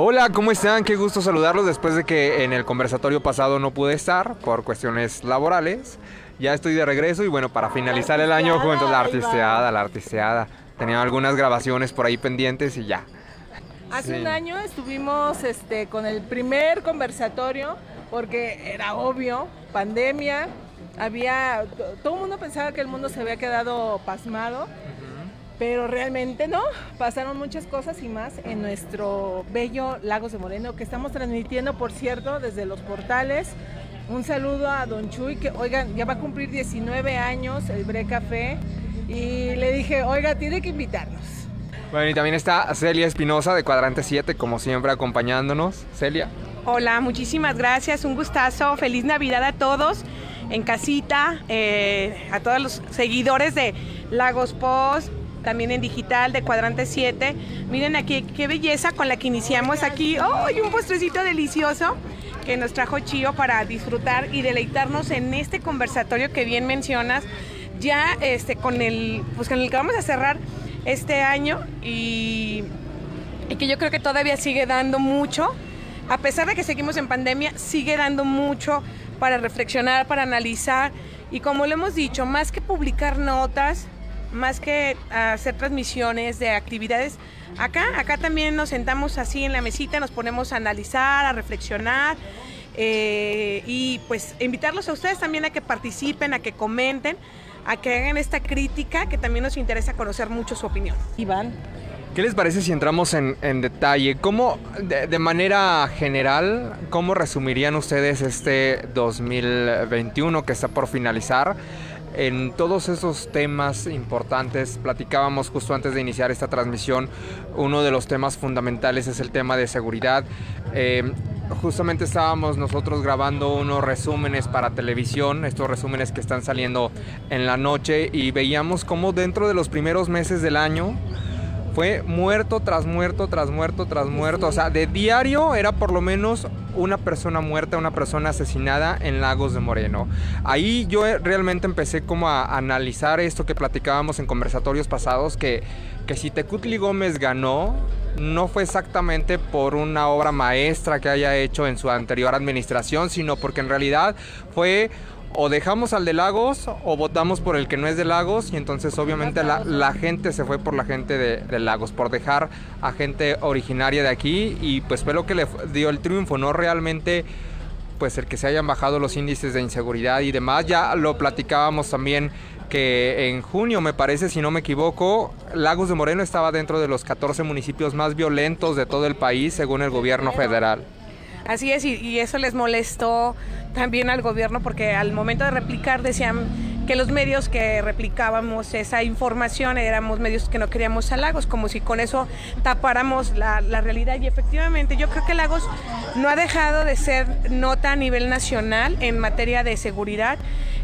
Hola, ¿cómo están? Qué gusto saludarlos después de que en el conversatorio pasado no pude estar por cuestiones laborales. Ya estoy de regreso y bueno, para finalizar el año junto a la artisteada, la artisteada. Tenía algunas grabaciones por ahí pendientes y ya. Hace Sí. un año estuvimos este, con el primer conversatorio porque era obvio, pandemia, había, to- todo el mundo pensaba que el mundo se había quedado pasmado, pero realmente no, pasaron muchas cosas y más en nuestro bello Lagos de Moreno que estamos transmitiendo, por cierto, desde los portales. Un saludo a Don Chuy, que oigan, ya va a cumplir 19 años el Bre Café y le dije, oiga, tiene que invitarnos. Bueno, y también está Celia Espinosa de Cuadrante 7, como siempre acompañándonos. Celia. Hola, muchísimas gracias, un gustazo, feliz Navidad a todos en casita, eh, a todos los seguidores de Lagos Post, también en digital de Cuadrante 7. Miren aquí qué belleza con la que iniciamos aquí. ¡Ay, un postrecito delicioso! que nos trajo Chío para disfrutar y deleitarnos en este conversatorio que bien mencionas, ya este con el pues con el que vamos a cerrar este año y y que yo creo que todavía sigue dando mucho, a pesar de que seguimos en pandemia, sigue dando mucho para reflexionar, para analizar y como lo hemos dicho, más que publicar notas, más que hacer transmisiones de actividades, acá, acá también nos sentamos así en la mesita, nos ponemos a analizar, a reflexionar eh, y pues invitarlos a ustedes también a que participen, a que comenten, a que hagan esta crítica, que también nos interesa conocer mucho su opinión. Iván. ¿Qué les parece si entramos en, en detalle? ¿Cómo, de, de manera general, cómo resumirían ustedes este 2021 que está por finalizar? En todos esos temas importantes, platicábamos justo antes de iniciar esta transmisión, uno de los temas fundamentales es el tema de seguridad. Eh, justamente estábamos nosotros grabando unos resúmenes para televisión, estos resúmenes que están saliendo en la noche y veíamos cómo dentro de los primeros meses del año, fue muerto tras muerto, tras muerto, tras muerto. O sea, de diario era por lo menos una persona muerta, una persona asesinada en Lagos de Moreno. Ahí yo eh, realmente empecé como a analizar esto que platicábamos en conversatorios pasados, que, que si Tecutli Gómez ganó, no fue exactamente por una obra maestra que haya hecho en su anterior administración, sino porque en realidad fue o dejamos al de Lagos o votamos por el que no es de Lagos y entonces obviamente la, la gente se fue por la gente de, de, Lagos, por dejar a gente originaria de aquí y pues fue lo que le dio el triunfo, no realmente pues el que se hayan bajado los índices de inseguridad y demás, ya lo platicábamos también que en junio me parece, si no me equivoco, Lagos de Moreno estaba dentro de los 14 municipios más violentos de todo el país según el gobierno federal. Así es, y, y, eso les molestó también al gobierno porque al momento de replicar decían que los medios que replicábamos esa información éramos medios que no queríamos a Lagos, como si con eso tapáramos la, la realidad. Y efectivamente yo creo que Lagos no ha dejado de ser nota a nivel nacional en materia de seguridad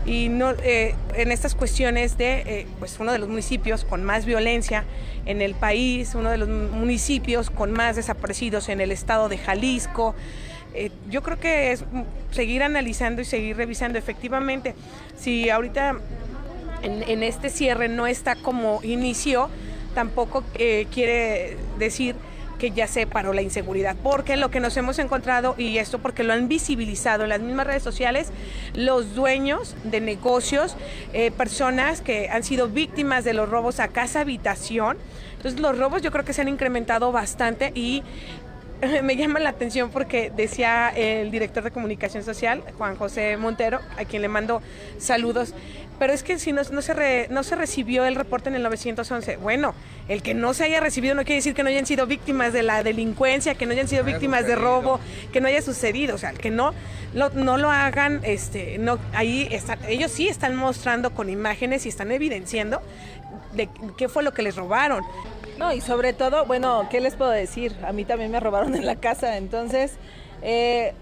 y no, eh, en estas cuestiones de eh, pues uno de los municipios con más violencia en el país, uno de los municipios con más desaparecidos en el estado de Jalisco. Eh, yo creo que es seguir analizando y seguir revisando. Efectivamente si ahorita en, este cierre no está como inició, tampoco eh, quiere decir que ya se paró la inseguridad, porque lo que nos hemos encontrado, y esto porque lo han visibilizado en las mismas redes sociales, los dueños de negocios, eh, personas que han sido víctimas de los robos a casa habitación, entonces los robos yo creo que se han incrementado bastante y me llama la atención porque decía el director de comunicación social, Juan José Montero, a quien le mando saludos, pero es que si no, no, se re, no se recibió el reporte en el 911, bueno, el que no se haya recibido no quiere decir que no hayan sido víctimas de la delincuencia, que no hayan sido no víctimas sucedido. de robo, que no haya sucedido, o sea, que no lo, no lo hagan, este, no, ahí están, ellos sí están mostrando con imágenes y están evidenciando de qué fue lo que les robaron. No, y sobre todo, bueno, ¿qué les puedo decir? A mí también me robaron en la casa, entonces, eh,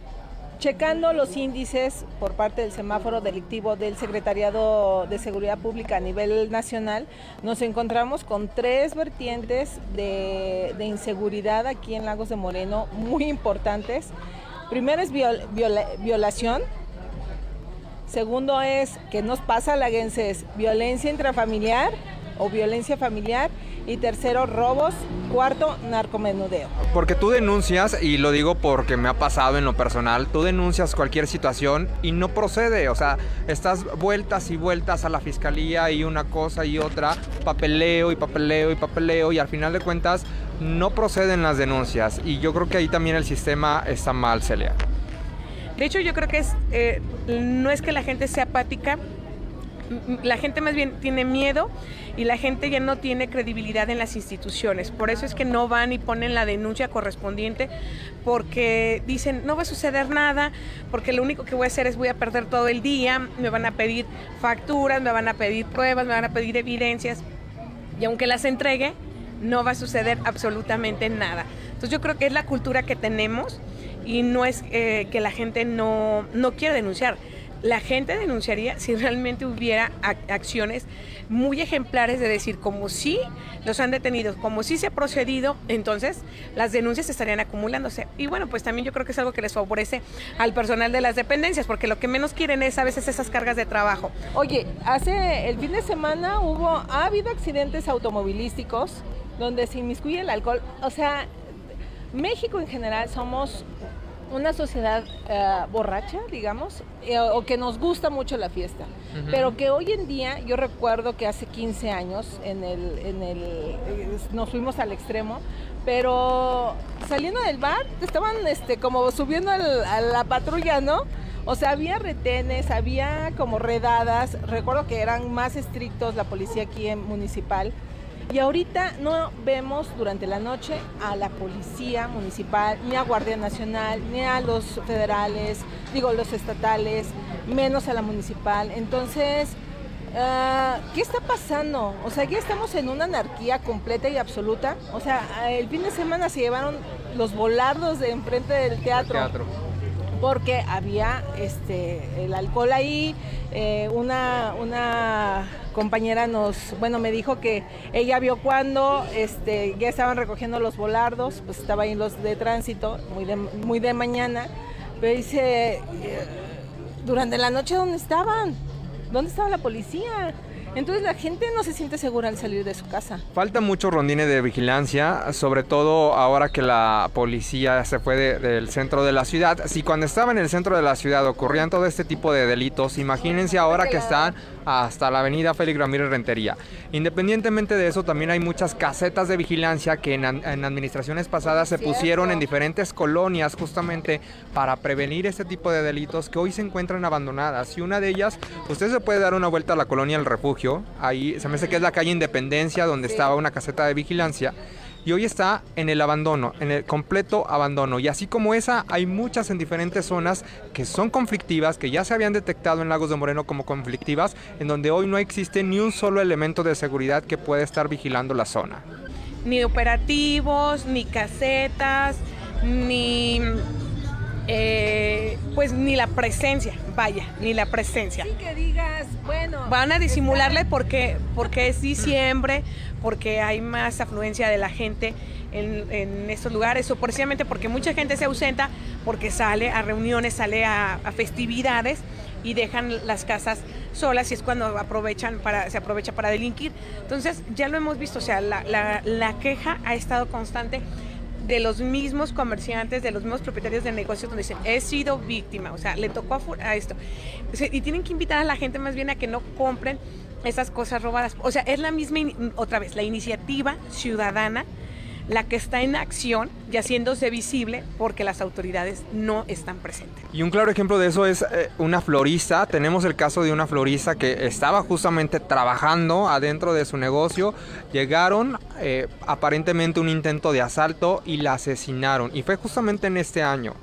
checando los índices por parte del semáforo delictivo del Secretariado de Seguridad Pública a nivel nacional, nos encontramos con tres vertientes de, inseguridad aquí en Lagos de Moreno muy importantes. Primero es viol, viola, violación, segundo es que nos pasa laguenses violencia intrafamiliar o violencia familiar y tercero, robos, cuarto, narcomenudeo. Porque tú denuncias, y lo digo porque me ha pasado en lo personal, tú denuncias cualquier situación y no procede, o sea, estás vueltas y vueltas a la fiscalía y una cosa y otra, papeleo y papeleo y papeleo y al final de cuentas no proceden las denuncias y yo creo que ahí también el sistema está mal, Celia. De hecho, yo creo que es, eh, no es que la gente sea apática, la gente más bien tiene miedo y la gente ya no tiene credibilidad en las instituciones. Por eso es que no van y ponen la denuncia correspondiente porque dicen, no va a suceder nada, porque lo único que voy a hacer es voy a perder todo el día, me van a pedir facturas, me van a pedir pruebas, me van a pedir evidencias y aunque las entregue, no va a suceder absolutamente nada. Entonces yo creo que es la cultura que tenemos y no es eh, que la gente no, no quiere denunciar la gente denunciaría si realmente hubiera acciones muy ejemplares de decir, como si los han detenido, como si se ha procedido, entonces las denuncias estarían acumulándose. Y bueno, pues también yo creo que es algo que les favorece al personal de las dependencias, porque lo que menos quieren es a veces esas cargas de trabajo. Oye, hace el fin de semana hubo, ha habido accidentes automovilísticos donde se inmiscuye el alcohol. O sea, México en general somos una sociedad eh, borracha, digamos, eh, o que nos gusta mucho la fiesta, pero que hoy en día, yo recuerdo que hace 15 años en el, en el, eh, nos fuimos al extremo, pero saliendo del bar estaban este, como subiendo a la patrulla, ¿no? O sea, había retenes, había como redadas, recuerdo que eran más estrictos la policía aquí en municipal y ahorita no vemos durante la noche a la policía municipal, ni a Guardia Nacional, ni a los federales, digo los estatales, menos a la municipal. Entonces, ah, ¿qué está pasando? O sea, ya estamos en una anarquía completa y absoluta. O sea, el fin de semana se llevaron los volardos de enfrente del teatro. teatro. Porque había este el alcohol ahí, eh, una, una compañera nos, bueno, me dijo que ella vio cuando este, ya estaban recogiendo los volardos, pues estaba ahí los de tránsito, muy de, muy de mañana, pero dice, eh, durante la noche, ¿dónde estaban? ¿Dónde estaba la policía? Entonces la gente no se siente segura al salir de su casa. Falta mucho rondines de vigilancia, sobre todo ahora que la policía se fue del centro de la ciudad. Si cuando estaba en el centro de la ciudad ocurrían todo este tipo de delitos, imagínense ahora que están hasta la avenida Félix Ramírez Rentería. Independientemente de eso, también hay muchas casetas de vigilancia que en, administraciones pasadas se pusieron en diferentes colonias justamente para prevenir este tipo de delitos que hoy se encuentran abandonadas. Y una de ellas, usted se puede dar una vuelta a la colonia El Refugio, ahí se me hace que es la calle Independencia donde estaba una caseta de vigilancia y hoy está en el abandono, en el completo abandono. Y así como esa, hay muchas en diferentes zonas que son conflictivas, que ya se habían detectado en Lagos de Moreno como conflictivas, en donde hoy no existe ni un solo elemento de seguridad que pueda estar vigilando la zona. Ni operativos, ni casetas, ni eh, pues ni la presencia, vaya, ni la presencia. Sí que digas, bueno. Van a disimularle porque, porque es diciembre, porque hay más afluencia de la gente en, estos lugares, o precisamente porque mucha gente se ausenta, porque sale a reuniones, sale a, festividades y dejan las casas solas y es cuando aprovechan para, se aprovecha para delinquir. Entonces, ya lo hemos visto, o sea, la, la queja ha estado constante de los mismos comerciantes, de los mismos propietarios de negocios donde dicen, he sido víctima, o sea, le tocó a, esto. y tienen que invitar a la gente más bien a que no compren esas cosas robadas. O sea, es la misma, otra vez, la iniciativa ciudadana la que está en acción y haciéndose visible porque las autoridades no están presentes. Y un claro ejemplo de eso es eh, una florista. Tenemos el caso de una florista que estaba justamente trabajando adentro de su negocio. Llegaron eh, aparentemente un intento de asalto y la asesinaron. Y fue justamente en este año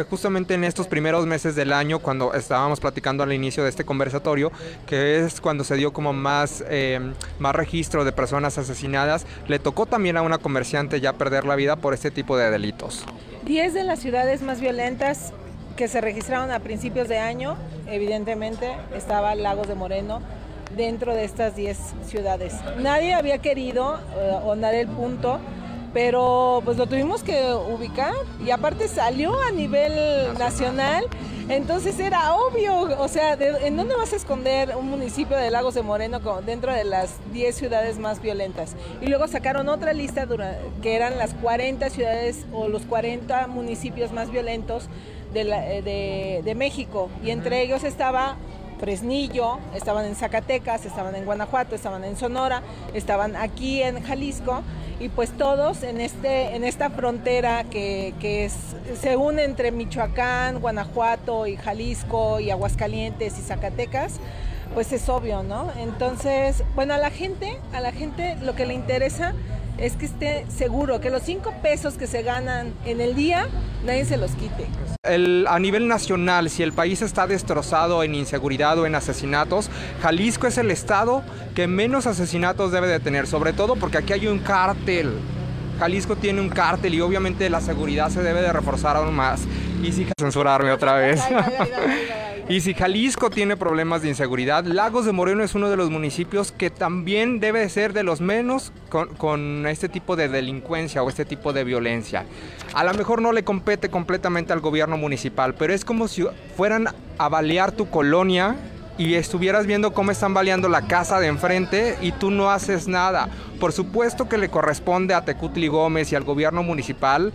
fue justamente en estos primeros meses del año cuando estábamos platicando al inicio de este conversatorio, que es cuando se dio como más, em, más registro de personas asesinadas. Le tocó también a una comerciante ya perder la vida por este tipo de delitos. Diez de las ciudades más violentas que se registraron a principios de año, evidentemente, estaba Lagos de Moreno dentro de estas 10 ciudades. Nadie había querido eh, el punto pero pues lo tuvimos que ubicar y aparte salió a nivel nacional Entonces era obvio, o sea, ¿en dónde vas a esconder un municipio de Lagos de Moreno dentro de las 10 ciudades más violentas? Y luego sacaron otra lista que eran las 40 ciudades o los 40 municipios más violentos de, eh, de México. Y entre ellos estaba Fresnillo, estaban en Zacatecas, estaban en Guanajuato, estaban en Sonora, estaban aquí en Jalisco y pues todos en, este, en esta frontera que, es, se une entre Michoacán, Guanajuato y Jalisco y Aguascalientes y Zacatecas, pues es obvio, ¿no? Entonces, bueno, a la gente, a la gente lo que le interesa es que esté seguro que los cinco pesos que se ganan en el día, nadie se los quite. a nivel nacional, si el país está destrozado en inseguridad o en asesinatos, Jalisco es el estado que menos asesinatos debe de tener, sobre todo porque aquí hay un cártel. Jalisco tiene un cártel y obviamente la seguridad se debe de reforzar aún más. Y si censurarme otra vez. y si Jalisco tiene problemas de inseguridad, Lagos de Moreno es uno de los municipios que también debe ser de los menos con, con este tipo de delincuencia o este tipo de violencia. A lo mejor no le compete completamente al gobierno municipal, pero es como si fueran a balear tu colonia y estuvieras viendo cómo están baleando la casa de enfrente y tú no haces nada. Por supuesto que le corresponde a Tecutli Gómez y al gobierno municipal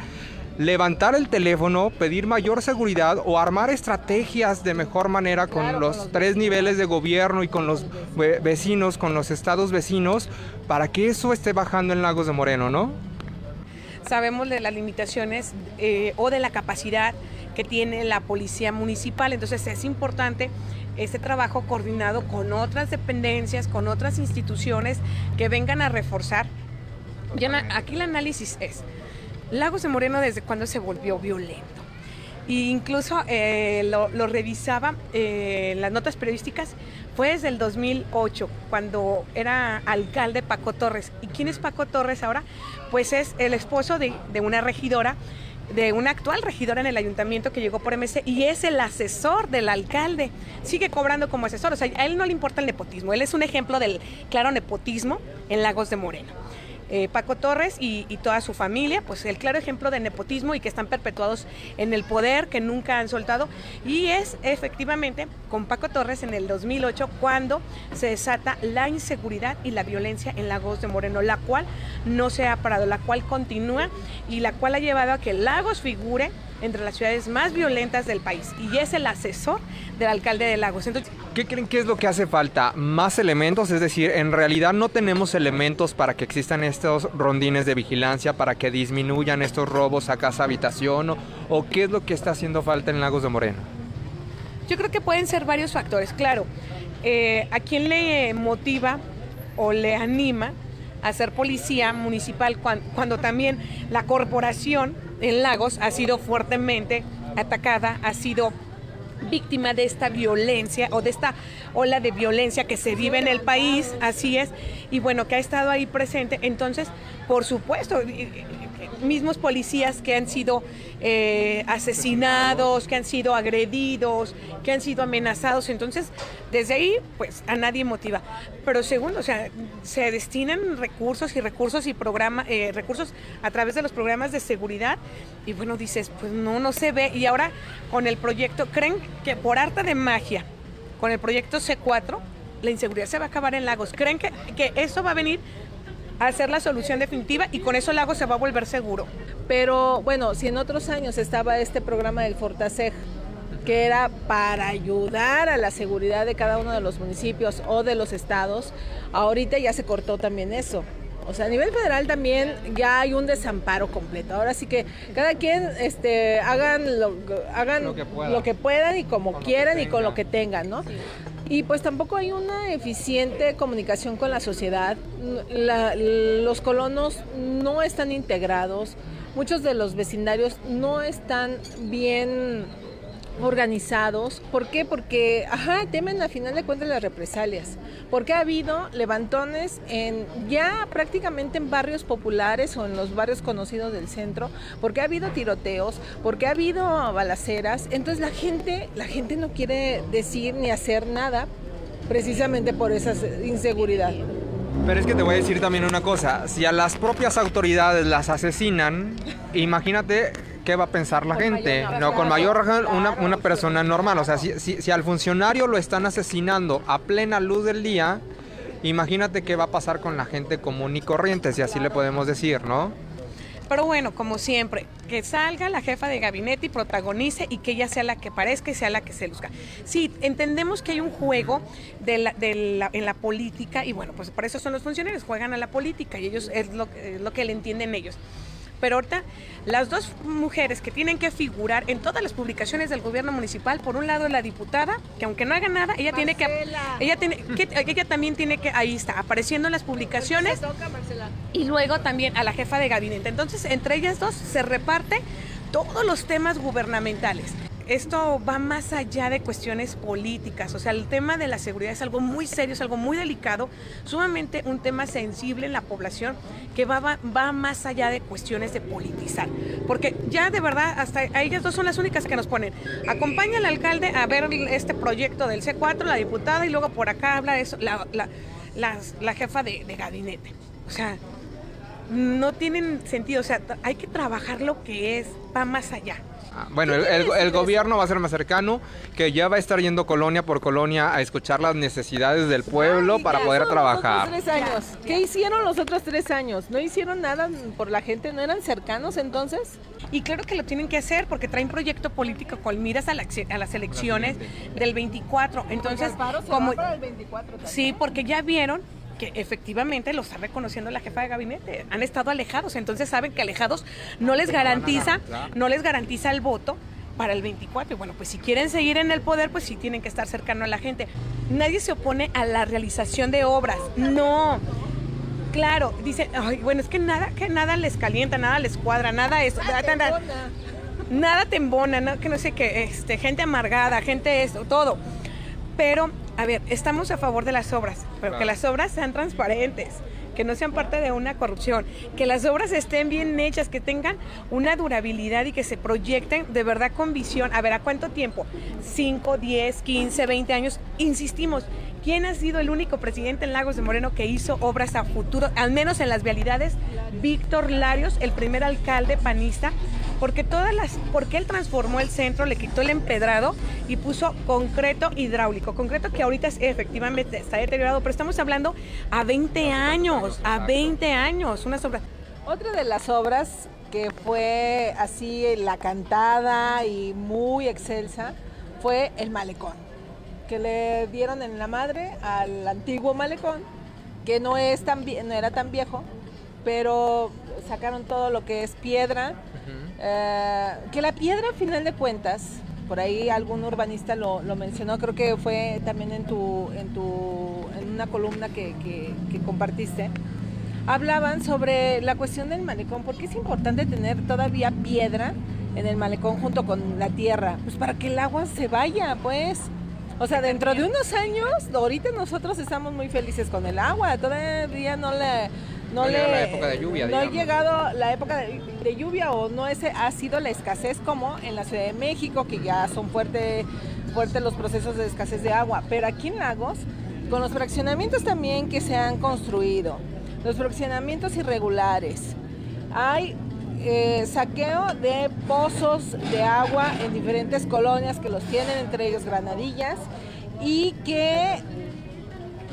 levantar el teléfono, pedir mayor seguridad o armar estrategias de mejor manera con los tres niveles de gobierno y con los vecinos, con los estados vecinos, para que eso esté bajando en Lagos de Moreno, ¿no? Sabemos de las limitaciones eh, o de la capacidad que tiene la policía municipal, entonces es importante este trabajo coordinado con otras dependencias, con otras instituciones que vengan a reforzar. aquí el análisis es, Lagos de Moreno desde cuando se volvió violento. E incluso eh, lo, revisaba eh, las notas periodísticas, fue desde el 2008, cuando era alcalde Paco Torres. ¿Y quién es Paco Torres ahora? Pues es el esposo de, de una regidora de una actual regidora en el ayuntamiento que llegó por MC y es el asesor del alcalde. Sigue cobrando como asesor, o sea, a él no le importa el nepotismo, él es un ejemplo del claro nepotismo en Lagos de Moreno. Eh, Paco Torres y, toda su familia, pues el claro ejemplo de nepotismo y que están perpetuados en el poder, que nunca han soltado. Y es efectivamente con Paco Torres en el 2008 cuando se desata la inseguridad y la violencia en Lagos de Moreno, la cual no se ha parado, la cual continúa y la cual ha llevado a que Lagos figure entre las ciudades más violentas del país y es el asesor del alcalde de Lagos. Entonces, ¿Qué creen que es lo que hace falta? ¿Más elementos? Es decir, en realidad no tenemos elementos para que existan estos rondines de vigilancia, para que disminuyan estos robos a casa habitación o, qué es lo que está haciendo falta en Lagos de Moreno? Yo creo que pueden ser varios factores, claro. Eh, ¿A quién le motiva o le anima a ser policía municipal cuando también la corporación en Lagos ha sido fuertemente atacada, ha sido víctima de esta violencia o de esta ola de violencia que se vive en el país, así es, y bueno, que ha estado ahí presente. Entonces, por supuesto, mismos policías que han sido eh, asesinados, que han sido agredidos, que han sido amenazados. Entonces, desde ahí, pues a nadie motiva. Pero segundo, o sea, se destinan recursos y recursos y programa, eh, recursos a través de los programas de seguridad. Y bueno, dices, pues no, no se ve. Y ahora con el proyecto, ¿creen que por arte de magia, con el proyecto C4, la inseguridad se va a acabar en Lagos? ¿Creen que, que eso va a venir a ser la solución definitiva y con eso el lago se va a volver seguro. Pero bueno, si en otros años estaba este programa del Fortaseg, que era para ayudar a la seguridad de cada uno de los municipios o de los estados, ahorita ya se cortó también eso. O sea, a nivel federal también ya hay un desamparo completo. Ahora sí que cada quien este, hagan, lo, hagan lo, que puedan y como quieran y con lo que tengan, ¿no? Y pues tampoco hay una eficiente comunicación con la sociedad. los colonos no están integrados, muchos de los vecindarios no están bien organizados. ¿Por qué? Porque, temen a final de cuentas las represalias. Porque ha habido levantones en ya prácticamente en barrios populares o en los barrios conocidos del centro, porque ha habido tiroteos, porque ha habido balaceras. Entonces la gente, la gente no quiere decir ni hacer nada precisamente por esa inseguridad. Pero es que te voy a decir también una cosa, si a las propias autoridades las asesinan, imagínate ¿qué va a pensar la gente? no, con mayor razón una, una persona normal. O sea, si, si, si al funcionario lo están asesinando a plena luz del día, imagínate qué va a pasar con la gente común y corriente, si así le podemos decir, ¿no? Pero bueno, como siempre, que salga la jefa de gabinete y protagonice y que ella sea la que parezca y sea la que se luzca. Sí, entendemos que hay un juego de la, de la, en la política y bueno, pues por eso son los funcionarios, juegan a la política y ellos es lo, es lo que le entienden ellos. Pero ahorita las dos mujeres que tienen que figurar en todas las publicaciones del gobierno municipal, por un lado la diputada, que aunque no haga nada, ella tiene que ella tiene que ella también tiene que ahí está apareciendo en las publicaciones. Y luego también a la jefa de gabinete. Entonces, entre ellas dos se reparte todos los temas gubernamentales esto va más allá de cuestiones políticas, o sea, el tema de la seguridad es algo muy serio, es algo muy delicado, sumamente un tema sensible en la población que va, va, va más allá de cuestiones de politizar, porque ya de verdad hasta ellas dos son las únicas que nos ponen, acompaña al alcalde a ver este proyecto del C4, la diputada, y luego por acá habla eso, la, la, la, jefa de, de gabinete, o sea, no tienen sentido, o sea, hay que trabajar lo que es, va más allá. Ah, bueno, el, el, el, gobierno va a ser más cercano, que ya va a estar yendo colonia por colonia a escuchar las necesidades del pueblo Ay, para poder trabajar. Tres años. ¿Qué hicieron los otros tres años? ¿No hicieron nada por la gente? ¿No eran cercanos entonces? Y claro que lo tienen que hacer porque traen proyecto político con miras a, la, a las elecciones del 24. Entonces, como... el 24 sí, porque ya vieron que efectivamente lo está reconociendo la jefa de gabinete. Han estado alejados, entonces saben que alejados no les garantiza, no les garantiza el voto para el 24. Y bueno, pues si quieren seguir en el poder, pues sí tienen que estar cercano a la gente. Nadie se opone a la realización de obras. No. Claro, dice, ay, bueno, es que nada, que nada les calienta, nada les cuadra, nada es, nada te embona, nada, que no sé qué, este, gente amargada, gente esto, todo. Pero a ver, estamos a favor de las obras, pero claro. que las obras sean transparentes, que no sean parte de una corrupción, que las obras estén bien hechas, que tengan una durabilidad y que se proyecten de verdad con visión. A ver, ¿a cuánto tiempo? 5, 10, 15, 20 años. Insistimos, ¿quién ha sido el único presidente en Lagos de Moreno que hizo obras a futuro, al menos en las vialidades? Víctor Larios, el primer alcalde panista porque todas las, porque él transformó el centro, le quitó el empedrado y puso concreto hidráulico, concreto que ahorita es, efectivamente está deteriorado, pero estamos hablando a 20 años, a 20 años, unas obras. Otra de las obras que fue así la cantada y muy excelsa fue el malecón, que le dieron en la madre al antiguo malecón, que no es tan no era tan viejo, pero sacaron todo lo que es piedra, eh, que la piedra, a final de cuentas, por ahí algún urbanista lo, lo, mencionó, creo que fue también en tu, en tu, en una columna que, que, que, compartiste. Hablaban sobre la cuestión del malecón, porque es importante tener todavía piedra en el malecón junto con la tierra, pues para que el agua se vaya, pues. O sea, dentro de unos años, ahorita nosotros estamos muy felices con el agua, todavía no le no, no le la época de lluvia, no ha llegado la época de, de, lluvia o no ese ha sido la escasez como en la Ciudad de México que ya son fuertes fuerte los procesos de escasez de agua. Pero aquí en Lagos con los fraccionamientos también que se han construido los fraccionamientos irregulares hay eh, saqueo de pozos de agua en diferentes colonias que los tienen entre ellos Granadillas y que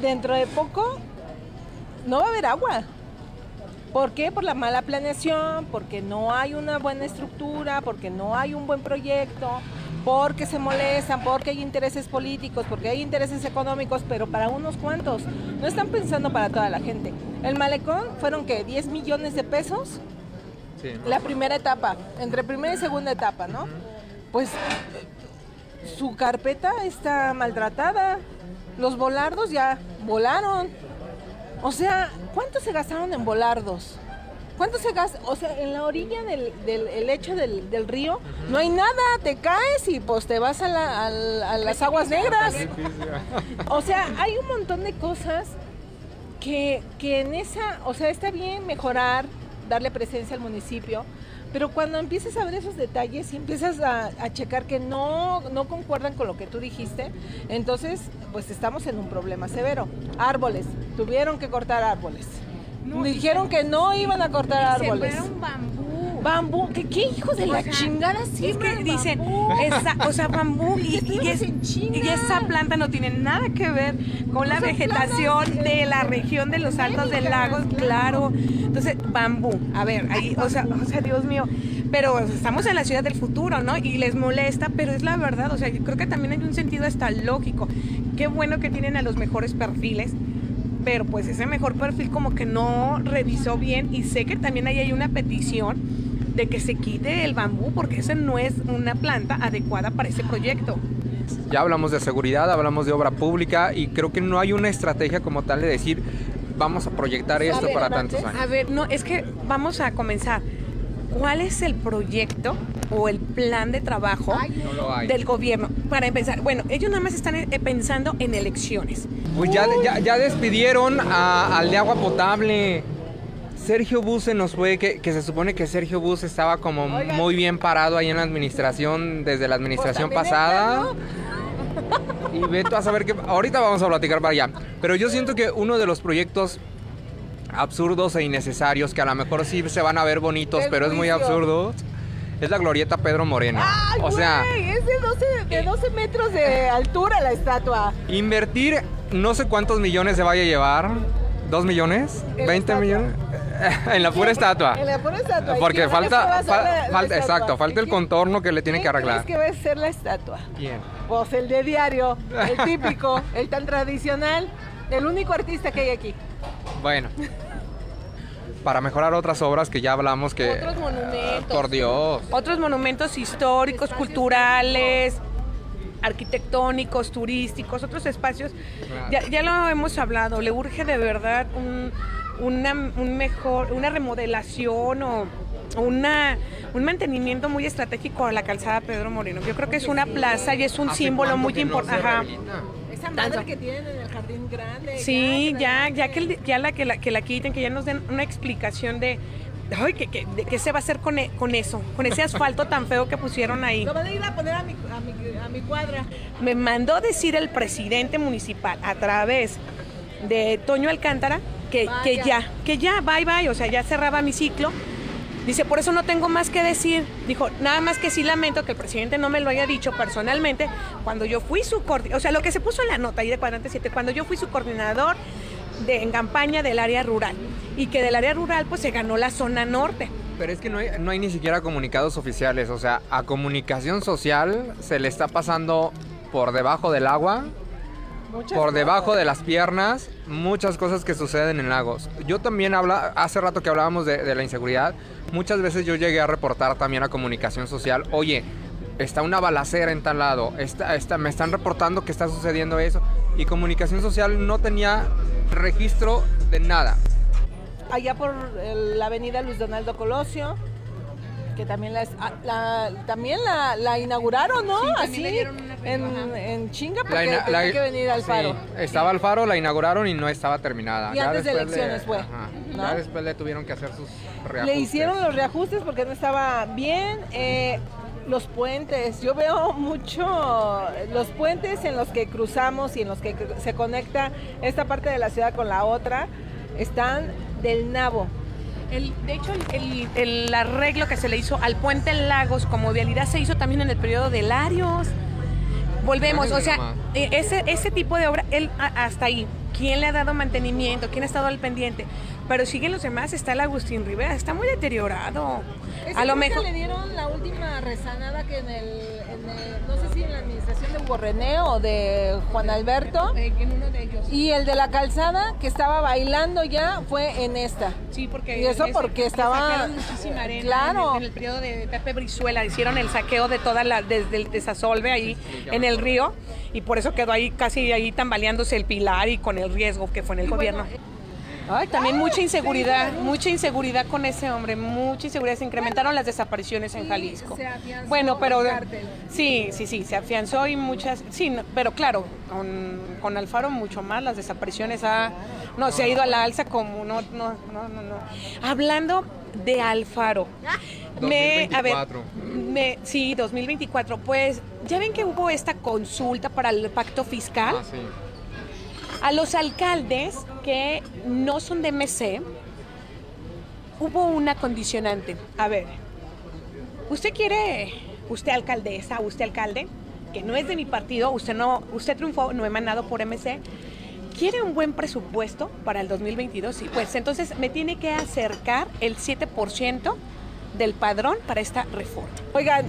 dentro de poco no va a haber agua ¿Por qué? Por la mala planeación, porque no hay una buena estructura, porque no hay un buen proyecto, porque se molestan, porque hay intereses políticos, porque hay intereses económicos, pero para unos cuantos. No están pensando para toda la gente. El malecón fueron que 10 millones de pesos. Sí, no, la primera etapa, entre primera y segunda etapa, ¿no? Uh -huh. Pues su carpeta está maltratada. Los volardos ya volaron. O sea, ¿cuánto se gastaron en volardos? ¿Cuánto se gasta? O sea, en la orilla del, del el lecho del, del río uh -huh. no hay nada, te caes y pues te vas a, la, a, a las aguas negras. O sea, hay un montón de cosas que, que en esa, o sea, está bien mejorar, darle presencia al municipio, pero cuando empiezas a ver esos detalles y empiezas a, a, checar que no, no concuerdan con lo que tú dijiste, entonces pues estamos en un problema severo. Árboles, tuvieron que cortar árboles. No, Dijeron que no iban a cortar árboles. Bambú. ¿qué, qué hijos de la chingada sí Es que dicen, esa, o sea, bambú y, y, es- y esa planta no tiene nada que ver con la vegetación de la región de los altos del lago, claro. Entonces, bambú, a ver, ahí, o sea, o sea, Dios mío. Pero estamos en la ciudad del futuro, ¿no? Y les molesta, pero es la verdad, o sea, yo creo que también hay un sentido hasta lógico. Qué bueno que tienen a los mejores perfiles, pero pues ese mejor perfil como que no revisó bien y sé que también ahí hay una petición de que se quite el bambú porque esa no es una planta adecuada para ese proyecto. Ya hablamos de seguridad, hablamos de obra pública y creo que no hay una estrategia como tal de decir vamos a proyectar esto ver, para tantos años. A ver, no, es que vamos a comenzar. ¿Cuál es el proyecto o el plan de trabajo No del gobierno? Para empezar, bueno, ellos nada más están eh, pensando en elecciones. Pues ya, ya, ya despidieron a- al de agua potable. Sergio Bus se nos fue, que, que se supone que Sergio Bus estaba como Oigan. muy bien parado ahí en la administración, desde la administración Pues pasada. Y Beto a saber que ahorita vamos a platicar para allá. Pero yo siento que uno de los proyectos absurdos e innecesarios, que a lo mejor sí se van a ver bonitos, El pero es muy absurdo, es la glorieta Pedro Moreno. Ay, o sea, es de 12, de 12 metros de altura la estatua. Invertir no sé cuántos millones se vaya a llevar. ¿Dos millones? En la ¿20 estatua. millones? en la pura estatua. En la pura estatua. ¿Y Porque quién falta, fal- la- falta- exacto, falta el ¿Quién- contorno que le tiene que quién arreglar. crees que va a ser la estatua? ¿Quién? Pues el de diario, el típico, el tan tradicional, el único artista que hay aquí. Bueno. Para mejorar otras obras que ya hablamos que... Otros monumentos. Por Dios. Otros monumentos históricos, culturales, arquitectónicos, turísticos, otros espacios. Claro. Ya, ya lo hemos hablado, le urge de verdad un, una, un mejor, una remodelación o una, un mantenimiento muy estratégico a la calzada Pedro Moreno. Yo creo que es una plaza y es un ¿Hace símbolo muy no importante. Esa madre que tienen en el jardín grande. Sí, ya, que ya que, ya la, que, la, que la quiten, que ya nos den una explicación de, ay, que- de qué se va a hacer con, e- con eso, con ese asfalto tan feo que pusieron ahí. Lo van a ir a poner a mi, a mi, a mi cuadra. Me mandó decir el presidente municipal a través de Toño Alcántara que, que ya, que ya, bye bye, o sea, ya cerraba mi ciclo. Dice, por eso no tengo más que decir. Dijo, nada más que sí lamento que el presidente no me lo haya dicho personalmente cuando yo fui su coordinador, o sea, lo que se puso en la nota ahí de cuadrante 7, cuando yo fui su coordinador de, en campaña del área rural y que del área rural pues se ganó la zona norte. Pero es que no hay, no hay ni siquiera comunicados oficiales. O sea, a comunicación social se le está pasando por debajo del agua Muchas por debajo de las piernas muchas cosas que suceden en lagos. Yo también habla, hace rato que hablábamos de, de la inseguridad, muchas veces yo llegué a reportar también a comunicación social, oye, está una balacera en tal lado, está, está, me están reportando que está sucediendo eso, y comunicación social no tenía registro de nada. Allá por la avenida Luis Donaldo Colosio, que también la, ah, la- también la, la inauguraron, ¿no? Sí, Así, le dieron una en, en chinga, porque La tenía que venir al sí, faro. estaba al faro, la inauguraron y no estaba terminada. Y antes de le- elecciones fue, ajá, ¿no? Ya después le tuvieron que hacer sus reajustes. Le hicieron los reajustes porque no estaba bien. eh, los puentes, yo veo mucho los puentes en los que cruzamos y en los que se conecta esta parte de la ciudad con la otra, están del nabo. El- de hecho, el, el- el arreglo que se le hizo al puente Lagos como vialidad se hizo también en el periodo de Larios. Volvemos, o sea, eh, ese, ese tipo de obra, él hasta ahí. ¿Quién le ha dado mantenimiento? ¿Quién ha estado al pendiente? Pero siguen los demás, está el Agustín Rivera, está muy deteriorado. A lo mejor... le dieron la última rezanada que en el, en el- no sé si en la administración de Hugo René o de Juan Alberto. Eh, en uno de ellos. Y el de la calzada que estaba bailando ya fue en esta. Sí, porque Y eso porque estaba- muchísima arena Claro. en, el, en el periodo de Pepe Brizuela hicieron el saqueo de toda la desde el desasolve ahí en el río y por eso quedó ahí casi ahí tambaleándose el pilar y con el riesgo que fue en el Y gobierno. bueno, Ay, también mucha inseguridad, mucha inseguridad con ese hombre, mucha inseguridad. Se incrementaron las desapariciones en Jalisco. se afianzó Bueno, pero sí, sí, sí, se afianzó y muchas, sí, no, pero claro, con, con Alfaro mucho más las desapariciones ha, no, se ha ido a la alza como no, no, no, no, no. Hablando de Alfaro, me, a ver, 2024. me, sí, 2024, pues ya ven que hubo esta consulta para el pacto fiscal. Ah, sí. A los alcaldes que no son de MC, hubo una condicionante. A ver, usted quiere, usted alcaldesa, usted alcalde, que no es de mi partido, usted no, usted triunfó, no emanado por MC, quiere un buen presupuesto para el 2022, sí, pues entonces me tiene que acercar el 7% del padrón para esta reforma. Oigan,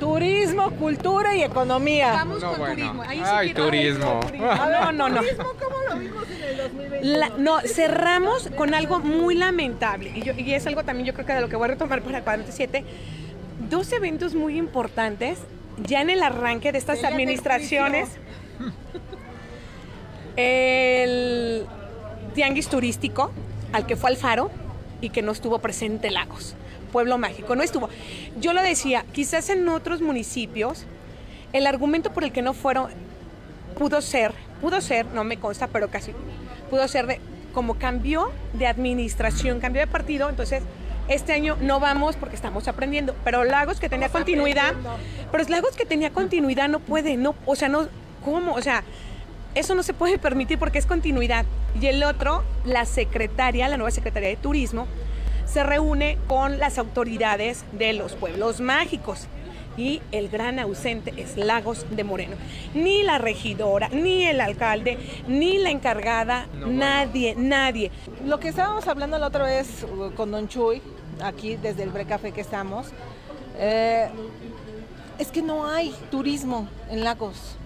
turismo, cultura y economía. Vamos No, con bueno. turismo. Ahí sí Ay, quiero- turismo. A ver, No, no, no. ¿Turismo cómo lo vimos en el 2021? La- no, cerramos con algo muy lamentable y, yo- y es algo también yo creo que de lo que voy a retomar para el 47. Dos eventos muy importantes ya en el arranque de estas administraciones. El tianguis turístico al que fue Alfaro y que no estuvo presente Lagos, Pueblo Mágico, no estuvo. Yo lo decía, quizás en otros municipios el argumento por el que no fueron pudo ser, pudo ser, no me consta, pero casi pudo ser de como cambió de administración, cambió de partido, entonces este año no vamos porque estamos aprendiendo, pero Lagos que tenía Estamos continuidad, pero Lagos que tenía continuidad no puede, no, o sea, no, ¿cómo? O sea, eso no se puede permitir porque es continuidad. Y el otro, la secretaria, la nueva secretaria de Turismo, se reúne con las autoridades de los pueblos mágicos. Y el gran ausente es Lagos de Moreno. Ni la regidora, ni el alcalde, ni la encargada, No, bueno. nadie, nadie. Lo que estábamos hablando la otra vez uh, con Don Chuy, aquí desde el Brecafé que estamos, eh, es que no hay turismo en Lagos.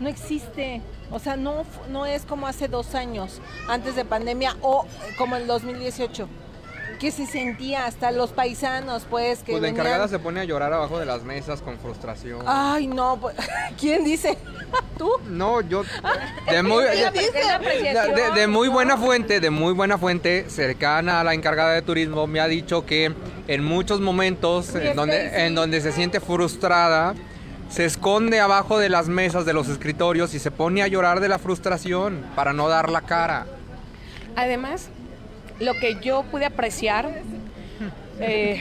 No existe. O sea, no, no es como hace dos años, antes de pandemia, o como el 2018, que se sentía hasta los paisanos, pues, que Pues la venían- encargada se pone a llorar abajo de las mesas con frustración. Ay, no, pues, ¿quién dice? ¿Tú? No, yo de muy, buena fuente, de muy buena fuente cercana a la encargada de turismo me ha dicho que en muchos momentos en donde, en donde se siente frustrada, se esconde abajo de las mesas de los escritorios y se pone a llorar de la frustración para no dar la cara. Además, lo que yo pude apreciar, eh,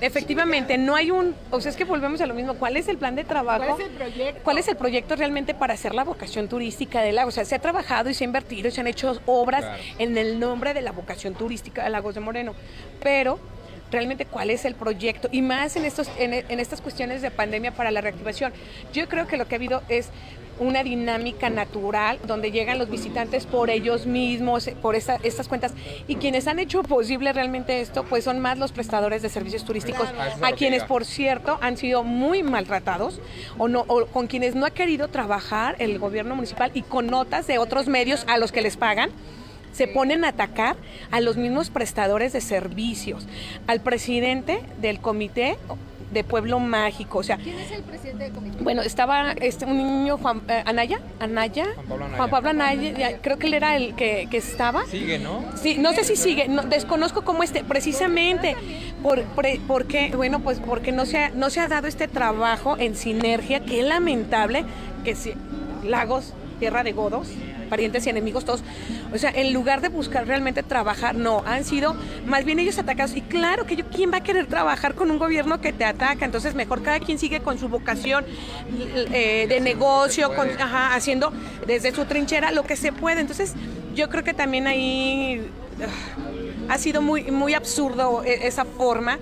efectivamente, no hay un, o sea, es que volvemos a lo mismo, ¿cuál es el plan de trabajo? ¿Cuál es el proyecto? ¿Cuál es el proyecto realmente para hacer la vocación turística de Lagos? O sea, se ha trabajado y se ha invertido y se han hecho obras Claro. en el nombre de la vocación turística de Lagos de Moreno, pero realmente cuál es el proyecto y más en estos en, en estas cuestiones de pandemia para la reactivación. Yo creo que lo que ha habido es una dinámica natural donde llegan los visitantes por ellos mismos, por esta- estas cuentas. Y quienes han hecho posible realmente esto pues son más los prestadores de servicios turísticos. A quienes por cierto han sido muy maltratados o no o con quienes no ha querido trabajar el gobierno municipal y con notas de otros medios a los que les pagan se ponen a atacar a los mismos prestadores de servicios, al presidente del comité de Pueblo Mágico, o sea, ¿Quién es el presidente del comité? bueno, estaba este un niño Juan eh, Anaya, Anaya, Juan Pablo Anaya. Juan Pablo Anaya, ya, creo que él era el que, que estaba. Sigue, ¿no? Sí, no sé si sigue, no, desconozco cómo este, precisamente, por, pre- porque, bueno, pues porque no se, ha, no se ha dado este trabajo en sinergia, que es lamentable, que si, Lagos, Tierra de Godos, parientes y enemigos todos, o sea, en lugar de buscar realmente trabajar, no, han sido más bien ellos atacados, y claro que yo, ¿quién va a querer trabajar con un gobierno que te ataca? Entonces mejor cada quien sigue con su vocación eh, de negocio, con, ajá, haciendo desde su trinchera lo que se puede, entonces yo creo que también ahí ah, ha sido muy, muy absurdo e- esa forma.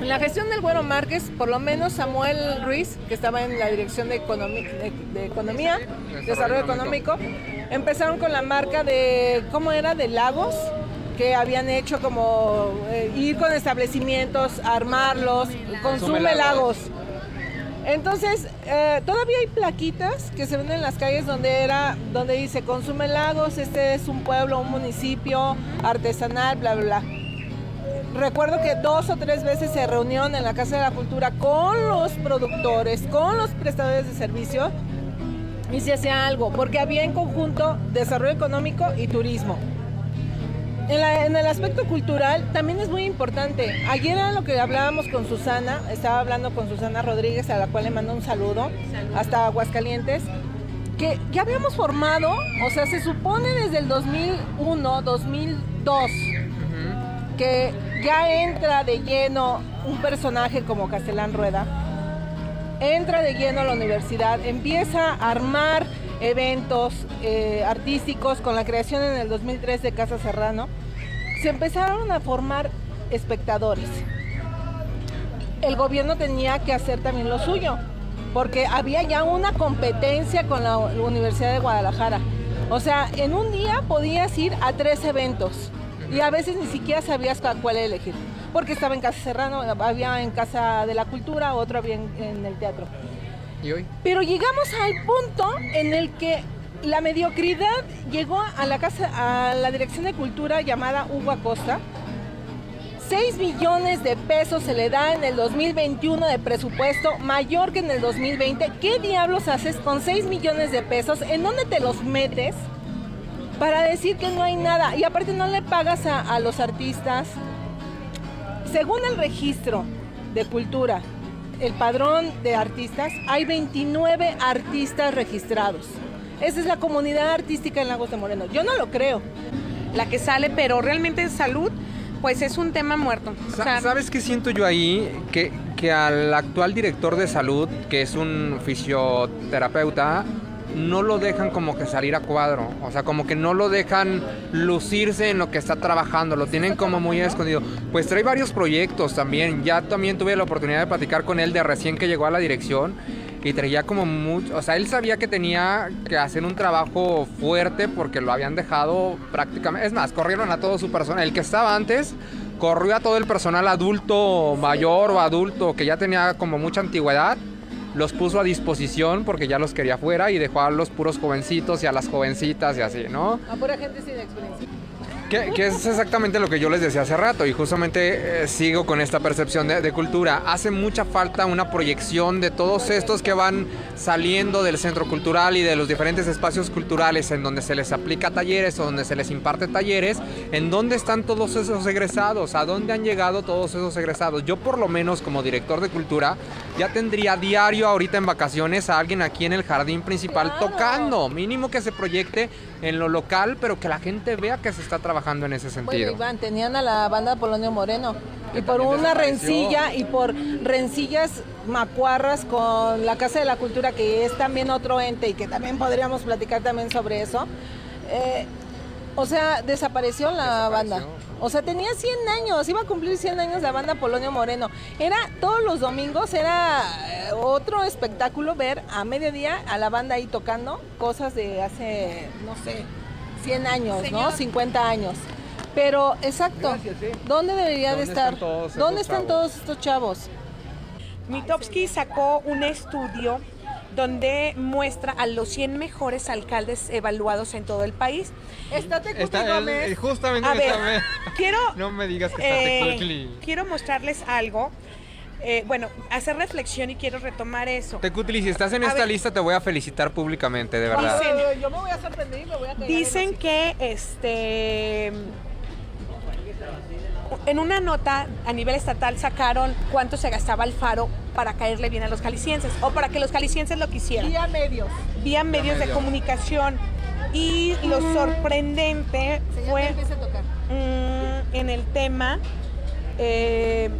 En la gestión del Güero Márquez, por lo menos Samuel Ruiz, que estaba en la dirección de, economi- de- de Economía, Desarrollo Desarrollo Económico, empezaron con la marca de, ¿cómo era? De Lagos, que habían hecho como eh, ir con establecimientos, armarlos, consume Lagos. lagos. Entonces, eh, todavía hay plaquitas que se ven en las calles donde era, donde dice consume lagos, este es un pueblo, un municipio artesanal, bla, bla, bla. Recuerdo que dos o tres veces se reunieron en la Casa de la Cultura con los productores, con los prestadores de servicio y se hacía algo, porque había en conjunto desarrollo económico y turismo. En, la- en el aspecto cultural también es muy importante. Ayer era lo que hablábamos con Susana, estaba hablando con Susana Rodríguez, a la cual le mando un saludo, hasta Aguascalientes, que ya habíamos formado, o sea, se supone desde el 2001, 2002, que ya entra de lleno un personaje como Castellán Rueda, entra de lleno a la universidad, empieza a armar eventos eh, artísticos con la creación en el 2003 de Casa Serrano, se empezaron a formar espectadores. el gobierno tenía que hacer también lo suyo, porque había ya una competencia con la Universidad de Guadalajara. O sea, en un día podías ir a tres eventos y a veces ni siquiera sabías cuál elegir, porque estaba en Casa Serrano, había en Casa de la Cultura, otro había en, el teatro. ¿Y hoy? Pero llegamos al punto en el que la mediocridad llegó a la casa, a la dirección de cultura llamada Hugo Acosta. 6 millones de pesos se le da en el 2021 de presupuesto, mayor que en el 2020. ¿Qué diablos haces con 6 millones de pesos? ¿En dónde te los metes? Para decir que no hay nada. Y aparte no le pagas a, a los artistas. Según el registro de cultura, el padrón de artistas, hay 29 artistas registrados. Esa es la comunidad artística en Lagos de Moreno. Yo no lo creo. La que sale, pero realmente en salud, pues es un tema muerto. ¿Sabes qué siento yo ahí? Que, que al actual director de salud, que es un fisioterapeuta, no lo dejan como que salir a cuadro, o sea, como que no lo dejan lucirse en lo que está trabajando, lo tienen como muy escondido. Pues trae varios proyectos también, ya también tuve la oportunidad de platicar con él de recién que llegó a la dirección y traía como mucho, o sea, él sabía que tenía que hacer un trabajo fuerte porque lo habían dejado prácticamente, es más, corrieron a todo su personal, el que estaba antes corrió a todo el personal adulto mayor o adulto que ya tenía como mucha antigüedad, los puso a disposición porque ya los quería fuera y dejó a los puros jovencitos y a las jovencitas y así, ¿no? A pura gente sin experiencia. Que, es exactamente lo que yo les decía hace rato y justamente eh, sigo con esta percepción de, cultura. Hace mucha falta una proyección de todos estos que van saliendo del centro cultural y de los diferentes espacios culturales en donde se les aplica talleres o donde se les imparte talleres, en dónde están todos esos egresados, a dónde han llegado todos esos egresados. Yo por lo menos como director de cultura ya tendría diario ahorita en vacaciones a alguien aquí en el jardín principal tocando, mínimo que se proyecte en lo local, pero que la gente vea que se está trabajando en ese sentido. Bueno, Iván, tenían a la banda Polonio Moreno. Y por una rencilla y por rencillas macuarras con la Casa de la Cultura, que es también otro ente y que también podríamos platicar también sobre eso. Eh, o sea, desapareció la banda. O sea, tenía 100 años, iba a cumplir 100 años la banda Polonio Moreno. Era todos los domingos, era eh, otro espectáculo ver a mediodía a la banda ahí tocando cosas de hace, no sé, 100 años, ¿no? 50 años. Pero, exacto, ¿eh? ¿dónde debería de estar? ¿Dónde están todos estos chavos? Mitowski sacó un estudio donde muestra a los 100 mejores alcaldes evaluados en todo el país. Estate está él, Justamente a ver, quiero, no me digas que está eh, Quiero mostrarles algo. Eh, bueno, hacer reflexión y quiero retomar eso. Tecutli, si estás en esta lista te voy a felicitar públicamente, de verdad. Dicen, yo me voy a sorprender y me voy a Dicen que este en una nota a nivel estatal sacaron cuánto se gastaba el faro para caerle bien a los calicienses o para que los calicienses lo quisieran. Vía medios. Vía medios de comunicación. Y lo sorprendente fue mm, en el tema... Eh,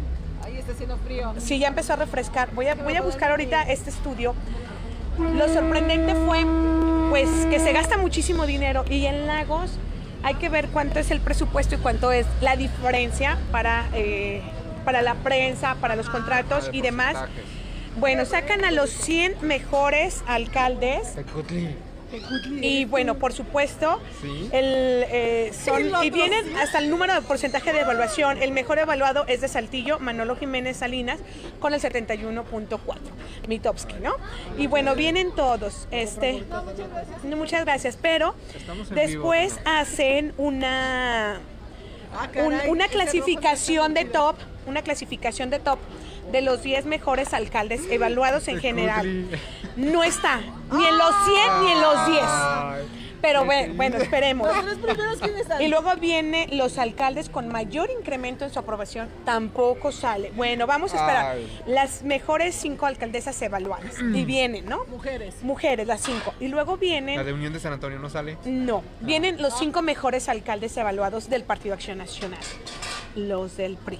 Ahí está haciendo frío. Sí, ya empezó a refrescar. Voy a, voy a buscar ahorita este estudio. Lo sorprendente fue pues que se gasta muchísimo dinero y en Lagos hay que ver cuánto es el presupuesto y cuánto es la diferencia para, eh, para la prensa, para los contratos y demás. Bueno, sacan a los 100 mejores alcaldes. Y bueno, por supuesto, el, eh, y vienen hasta el número de porcentaje de evaluación. El mejor evaluado es de Saltillo, Manolo Jiménez Salinas, con el 71.4. Mitowski, ¿no? Y bueno, vienen todos. Este, muchas gracias. Pero después hacen una, ah, una clasificación de top, una clasificación de top de los 10 mejores alcaldes evaluados en general. No está, ni en los 100 ni en los 10. Pero bueno, esperemos. Y luego viene los alcaldes con mayor incremento en su aprobación, tampoco sale. Bueno, vamos a esperar. Las mejores cinco alcaldesas evaluadas. Y vienen, ¿no? Mujeres. Mujeres, las cinco. Y luego vienen... ¿La de Unión de San Antonio no sale? No. Vienen los cinco mejores alcaldes evaluados del Partido Acción Nacional. Los del PRI.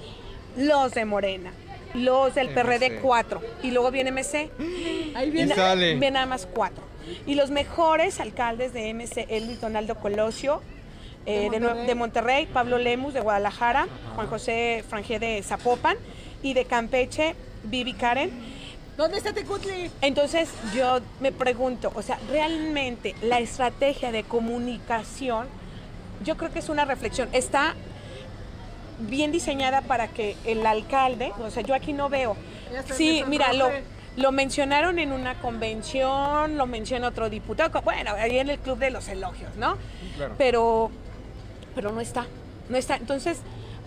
Los de Morena los del PRD 4 y luego viene MC. Ahí viene, sale. viene nada más 4. Y los mejores alcaldes de MC, Elvis Donaldo Colosio, eh, de, Monterrey. Pablo Lemus de Guadalajara, Juan José Frangé de Zapopan y de Campeche, Vivi Karen. ¿Dónde está Tecutli? Entonces yo me pregunto, o sea, realmente la estrategia de comunicación, yo creo que es una reflexión. Está bien diseñada para que el alcalde, o sea, yo aquí no veo. Sí, mira, lo, mencionaron en una convención, lo menciona otro diputado, bueno, ahí en el club de los elogios, ¿no? Claro. Pero, pero no está, no está. Entonces,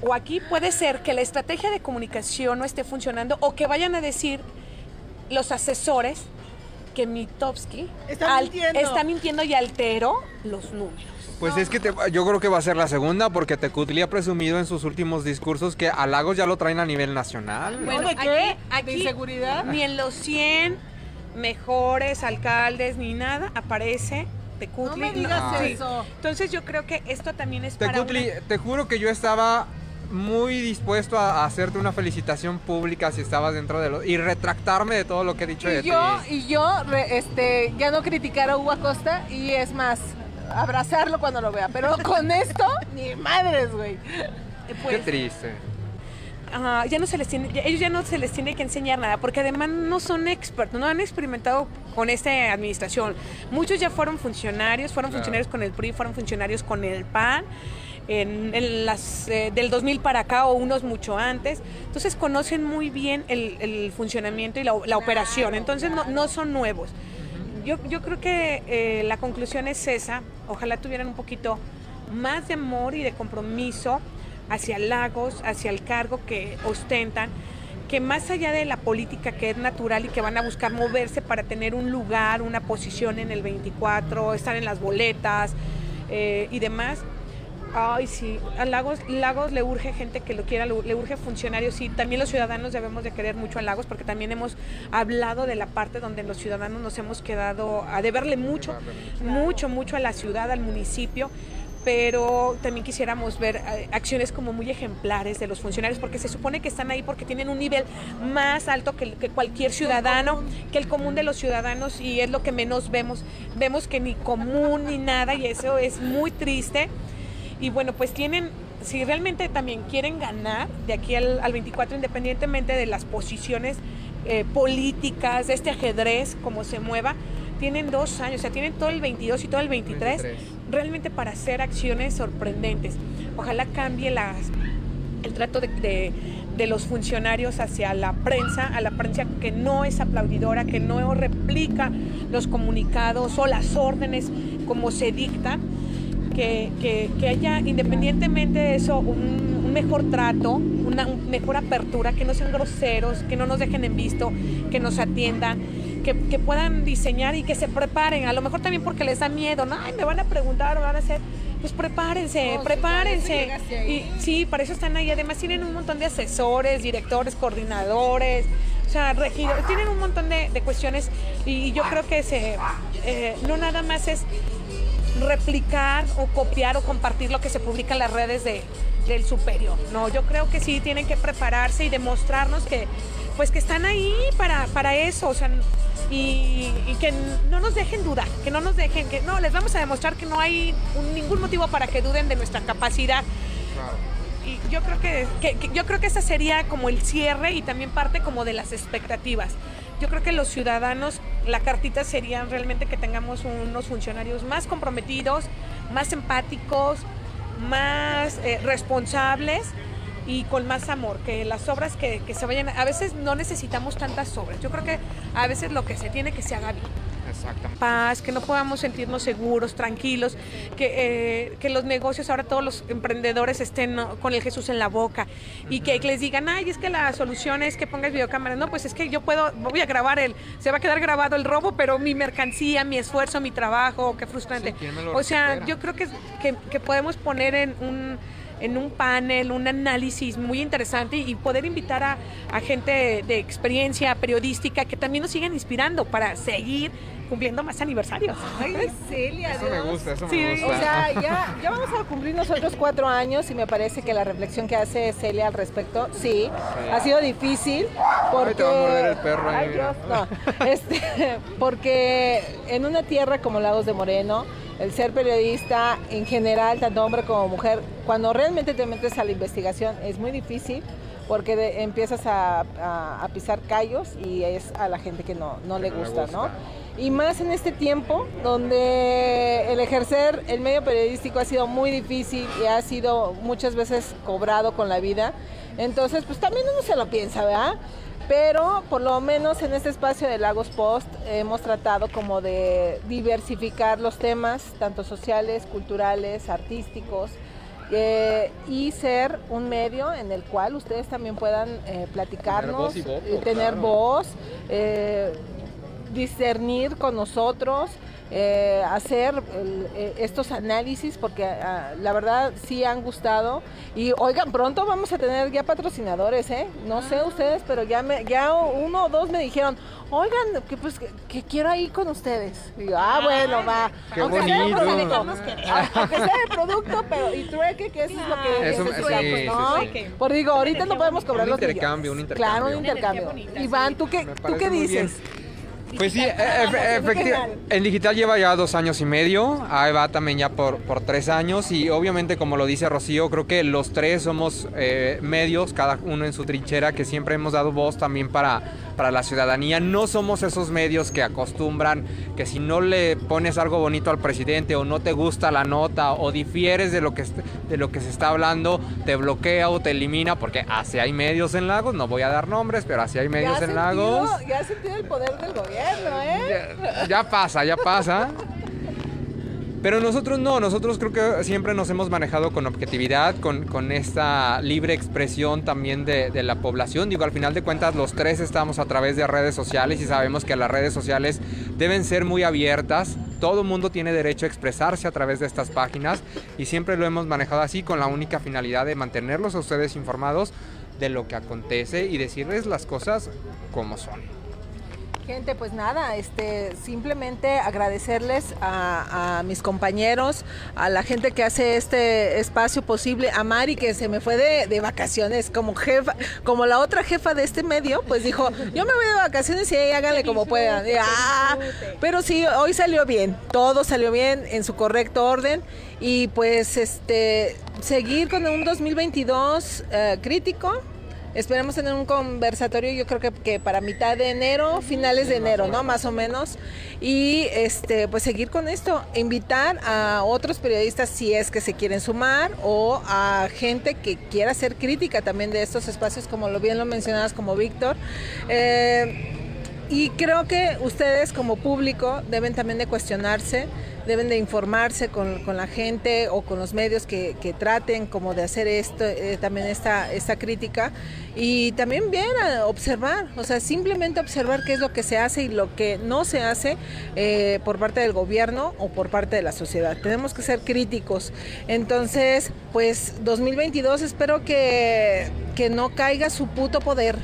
o aquí puede ser que la estrategia de comunicación no esté funcionando o que vayan a decir los asesores que Mitowski Está mintiendo. está mintiendo y alteró los números. Pues es que te- yo creo que va a ser la segunda porque Tecutli ha presumido en sus últimos discursos que a Lagos ya lo traen a nivel nacional. Bueno, ¿de qué? aquí- ¿De inseguridad? Ni en los 100 mejores alcaldes ni nada aparece Tecutli. No me digas eso. Entonces yo creo que esto también es para Tecutli, una- te juro que yo estaba muy dispuesto a, a hacerte una felicitación pública si estabas dentro de lo y retractarme de todo lo que he dicho de Y yo, ti. y yo re- este, ya no criticar a Hugo Acosta y es más, abrazarlo cuando lo vea. Pero con esto, ni madres, güey. pues, Qué triste. ah, ya no se les tiene, ya- ellos ya no se les tiene que enseñar nada, porque además no son expertos, no han experimentado con esta administración. Muchos ya fueron funcionarios, fueron Claro. funcionarios con el PRI, fueron funcionarios con el PAN. En, en las eh, del 2000 para acá o unos mucho antes, entonces conocen muy bien el, el funcionamiento y la, la operación, entonces no, no son nuevos. Yo, yo creo que eh, la conclusión es esa. Ojalá tuvieran un poquito más de amor y de compromiso hacia Lagos, hacia el cargo que ostentan, que más allá de la política que es natural y que van a buscar moverse para tener un lugar, una posición en el 24, estar en las boletas eh, y demás. Ay, sí, a Lagos, Lagos le urge gente que lo quiera, le urge funcionarios, sí, también los ciudadanos debemos de querer mucho a Lagos porque también hemos hablado de la parte donde los ciudadanos nos hemos quedado a deberle mucho, mucho, mucho a la ciudad, al municipio, pero también quisiéramos ver eh, acciones como muy ejemplares de los funcionarios porque se supone que están ahí porque tienen un nivel más alto que cualquier ciudadano, que el común de los ciudadanos y es lo que menos vemos, vemos que ni común ni nada y eso es muy triste. Y bueno, pues tienen, si realmente también quieren ganar de aquí al, al 24, independientemente de las posiciones eh, políticas, de este ajedrez, como se mueva, tienen dos años, o sea, tienen todo el 22 y todo el 23, 23. realmente para hacer acciones sorprendentes. Ojalá cambie las, el trato de, de- de los funcionarios hacia la prensa, a la prensa que no es aplaudidora, que no replica los comunicados o las órdenes como se dictan que, que- que haya, independientemente de eso, un, un mejor trato, una un mejor apertura, que no sean groseros, que no nos dejen en visto, que nos atiendan, que, que puedan diseñar y que se preparen. A lo mejor también porque les da miedo, ¿no? Ay, me van a preguntar o van a hacer. Pues prepárense, No, sí, prepárense. ahí. Y sí, para eso están ahí. Además tienen un montón de asesores, directores, coordinadores, o sea, regidores, tienen un montón de, de cuestiones y yo creo que se, eh, no nada más es replicar o copiar o compartir lo que se publica en las redes de, del superior. No, yo creo que sí tienen que prepararse y demostrarnos que pues que están ahí para, para eso, o sea, y, que no nos dejen dudar, que no nos dejen, que no, les vamos a demostrar que no hay ningún motivo para que duden de nuestra capacidad. Y yo creo que, que- que- yo creo que ese sería como el cierre y también parte como de las expectativas. Yo creo que los ciudadanos, la cartita sería realmente que tengamos unos funcionarios más comprometidos, más empáticos, más eh, responsables y con más amor, que las obras que, que se vayan, a veces no necesitamos tantas obras, yo creo que a veces lo que se tiene que se haga bien. Paz, que no podamos sentirnos seguros, tranquilos, que, eh, que los negocios, ahora todos los emprendedores estén ¿no? con el Jesús en la boca y que, les digan, ay, es que la solución es que pongas videocámaras. No, pues es que yo puedo, voy a grabar el, se va a quedar grabado el robo, pero mi mercancía, mi esfuerzo, mi trabajo, qué frustrante. Sí, ¿quién me lo o sea, recupera? yo creo que, que, que podemos poner en un en un panel, un análisis muy interesante y poder invitar a, a gente de, de experiencia periodística que también nos sigan inspirando para seguir cumpliendo más aniversarios. Ay, Celia, Eso me Dios. gusta, eso Sí, me gusta. O sea, ya, ya vamos a cumplir nosotros cuatro años y me parece que la reflexión que hace Celia al respecto, sí, ha sido difícil porque... te va a morder el perro ahí, Ay. Dios, no. Este, porque en una tierra como Lagos de Moreno, el ser periodista en general, tanto hombre como mujer, cuando realmente te metes a la investigación es muy difícil porque de- empiezas a, a- a pisar callos y es a la gente que no, no le No le gusta, ¿no? Y más en este tiempo donde el ejercer el medio periodístico ha sido muy difícil y ha sido muchas veces cobrado con la vida. Entonces, pues también uno se lo piensa, ¿verdad? Pero por lo menos en este espacio de Lagos Post hemos tratado como de diversificar los temas, tanto sociales, culturales, artísticos, eh, y ser un medio en el cual ustedes también puedan eh, platicarnos, voz y voto, y tener claro. voz, eh, discernir con nosotros, eh, hacer el- eh, estos análisis, porque ah, la verdad sí han gustado. Y oigan, pronto vamos a tener ya patrocinadores, ¿eh? No sé ustedes, pero ya, me, ya uno o dos me dijeron, oigan, que pues que, que quiero ir con ustedes. Y yo, ah, bueno, va. Qué aunque sea de bonito. producto, ah, aunque sea de producto, pero y trueque, que eso es lo que Eso- se espera, sí, pues, sí, ¿no? sí. Por digo, ahorita no podemos cobrar Un los intercambio, millones. un Claro, un intercambio. intercambio. Iván, ¿tú qué, ¿tú qué bien. Pues sí, efectivamente, en digital lleva ya dos años y medio, ahí va también ya por, por tres años y obviamente como lo dice Rocío, creo que los tres somos eh, medios, cada uno en su trinchera, que siempre hemos dado voz también para, para la ciudadanía. No somos esos medios que acostumbran que si no le pones algo bonito al presidente o no te gusta la nota o difieres de lo que, de lo que se está hablando, te bloquea o te elimina, porque así hay medios en Lagos, no voy a dar nombres, pero así hay medios en sentido- Lagos. Ya has sentido el poder del gobierno, ¿eh? Ya, pasa, ya pasa. Pero nosotros no, nosotros creo que siempre nos hemos manejado con objetividad, con, con esta libre expresión también de, de la población. Digo, al final de cuentas los tres estamos a través de redes sociales y sabemos que las redes sociales deben ser muy abiertas. Todo mundo tiene derecho a expresarse a través de estas páginas y siempre lo hemos manejado así con la única finalidad de mantenerlos a ustedes informados de lo que acontece y decirles las cosas como son. Gente, pues nada, este, simplemente agradecerles a, mis compañeros, a la gente que hace este espacio posible, a Mari que se me fue de, vacaciones como jefa, como la otra jefa de este medio, pues dijo, yo me voy de vacaciones y ahí háganle como puedan. Ah, pero sí, hoy salió bien, todo salió bien en su correcto orden y pues este, seguir con un 2022 eh, crítico. Esperemos tener un conversatorio, yo creo que, que para mitad de enero, finales de enero, ¿no? Más o menos. Y este, pues seguir con esto, invitar a otros periodistas si es que se quieren sumar o a gente que quiera hacer crítica también de estos espacios, como lo bien lo mencionabas, como Víctor. Eh, y creo que ustedes como público deben también de cuestionarse, deben de informarse con, con la gente o con los medios que, que traten como de hacer esto, eh, también esta, esta crítica y también bien a observar, o sea, simplemente observar qué es lo que se hace y lo que no se hace eh, por parte del gobierno o por parte de la sociedad. Tenemos que ser críticos. Entonces, pues 2022 espero que, que no caiga su puto poder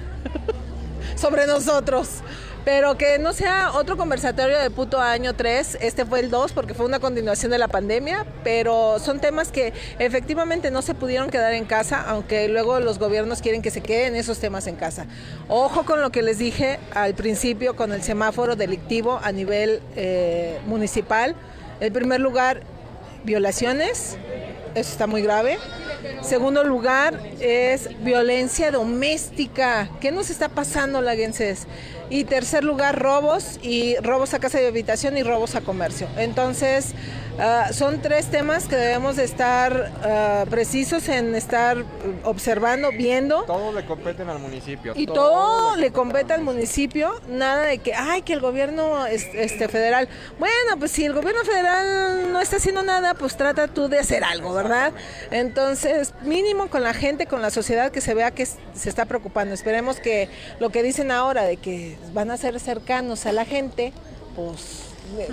sobre nosotros. Pero que no sea otro conversatorio de puto año 3, este fue el 2 porque fue una continuación de la pandemia, pero son temas que efectivamente no se pudieron quedar en casa, aunque luego los gobiernos quieren que se queden esos temas en casa. Ojo con lo que les dije al principio con el semáforo delictivo a nivel eh, municipal. En primer lugar, violaciones, eso está muy grave. Segundo lugar es violencia doméstica. ¿Qué nos está pasando, laguenses? Y tercer lugar, robos y robos a casa de habitación y robos a comercio. Entonces, uh, son tres temas que debemos de estar uh, precisos en estar observando, viendo. Todos le competen al municipio. Y todo le compete al municipio, nada de que, ay, que el gobierno este, federal. Bueno, pues si el gobierno federal no está haciendo nada, pues trata tú de hacer algo, ¿verdad? Entonces, mínimo con la gente, con la sociedad que se vea que se está preocupando. Esperemos que lo que dicen ahora de que van a ser cercanos a la gente, pues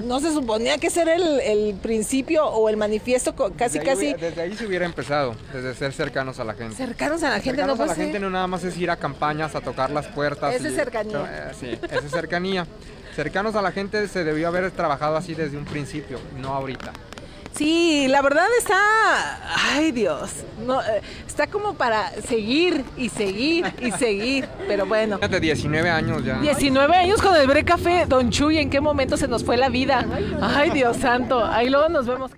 no se suponía que ser el, el principio o el manifiesto casi desde ahí, casi Desde ahí se hubiera empezado, desde ser cercanos a la gente. cercanos a la gente. cercanos no a la puede gente no nada más es ir a campañas, a tocar las puertas. Esa es cercanía. Eh, sí, esa es cercanía. Cercanos a la gente se debió haber trabajado así desde un principio, no ahorita. Sí, la verdad está, ay Dios, no, eh, está como para seguir y seguir y seguir, pero bueno. De 19 años ya. 19 años con el Bre Café, Don Chuy, ¿en qué momento se nos fue la vida? Ay Dios santo, ahí luego nos vemos.